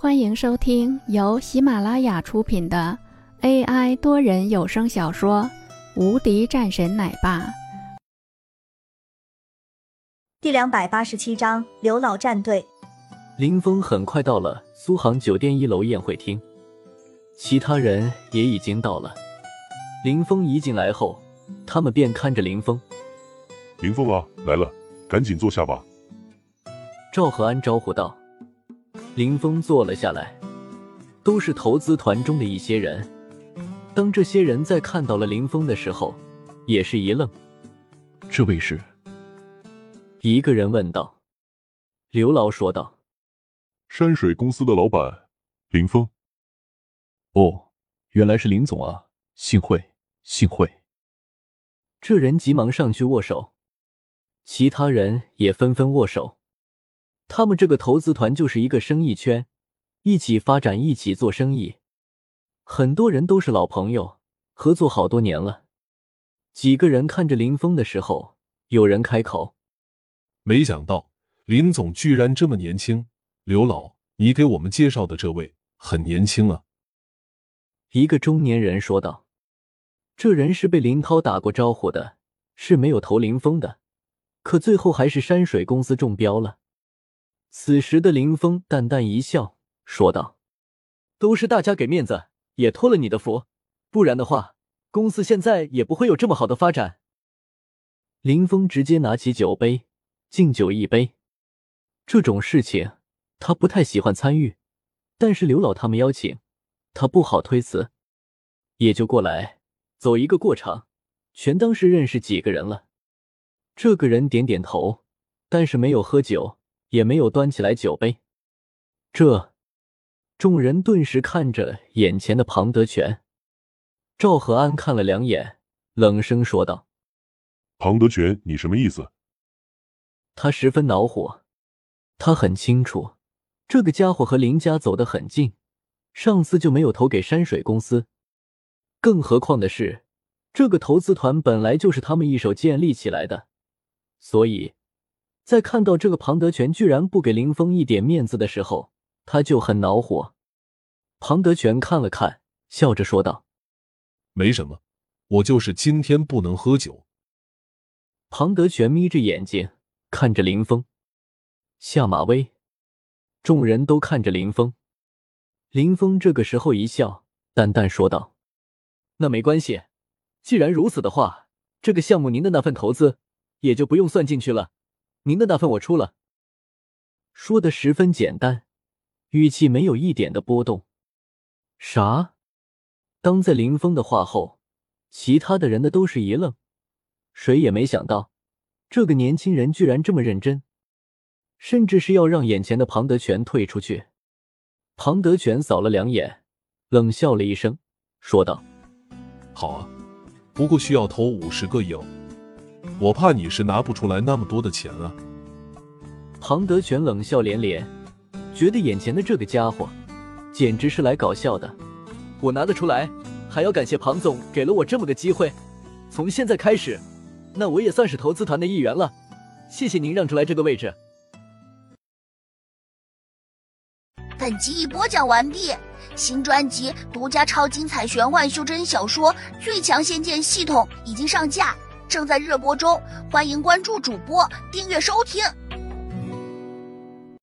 欢迎收听由喜马拉雅出品的 AI 多人有声小说《无敌战神奶爸》第两百八十七章刘老战队。林峰很快到了苏杭酒店一楼宴会厅，其他人也已经到了。林峰一进来后，他们便看着林峰。林峰啊，来了，赶紧坐下吧。赵和安招呼道。林峰坐了下来，都是投资团中的一些人。当这些人在看到了林峰的时候，也是一愣。这位是？一个人问道。刘老说道：“山水公司的老板林峰。”哦，原来是林总啊，幸会，幸会。这人急忙上去握手，其他人也纷纷握手。他们这个投资团就是一个生意圈，一起发展，一起做生意，很多人都是老朋友，合作好多年了。几个人看着林峰的时候，有人开口：“没想到林总居然这么年轻。”刘老，你给我们介绍的这位很年轻啊。”一个中年人说道。这人是被林涛打过招呼的，是没有投林峰的，可最后还是山水公司中标了。此时的林峰淡淡一笑，说道：“都是大家给面子，也托了你的福，不然的话，公司现在也不会有这么好的发展。”林峰直接拿起酒杯，敬酒一杯。这种事情他不太喜欢参与，但是刘老他们邀请，他不好推辞，也就过来走一个过场，全当是认识几个人了。这个人点点头，但是没有喝酒。也没有端起来酒杯，这众人顿时看着眼前的庞德全。赵和安看了两眼，冷声说道：“庞德全，你什么意思？”他十分恼火，他很清楚这个家伙和林家走得很近，上次就没有投给山水公司，更何况的是这个投资团本来就是他们一手建立起来的，所以。在看到这个庞德全居然不给林峰一点面子的时候，他就很恼火。庞德全看了看，笑着说道：“没什么，我就是今天不能喝酒。”庞德全眯着眼睛看着林峰，下马威。众人都看着林峰。林峰这个时候一笑，淡淡说道：“那没关系，既然如此的话，这个项目您的那份投资也就不用算进去了。”您的那份我出了，说的十分简单，语气没有一点的波动。啥？当在林峰的话后，其他的人的都是一愣，谁也没想到这个年轻人居然这么认真，甚至是要让眼前的庞德全退出去。庞德全扫了两眼，冷笑了一声，说道：“好啊，不过需要投五十个亿。”我怕你是拿不出来那么多的钱啊！庞德全冷笑连连，觉得眼前的这个家伙简直是来搞笑的。我拿得出来，还要感谢庞总给了我这么个机会。从现在开始，那我也算是投资团的一员了。谢谢您让出来这个位置。本集已播讲完毕，新专辑独家超精彩玄幻修真小说《最强仙剑系统》已经上架。正在热播中，欢迎关注主播，订阅收听。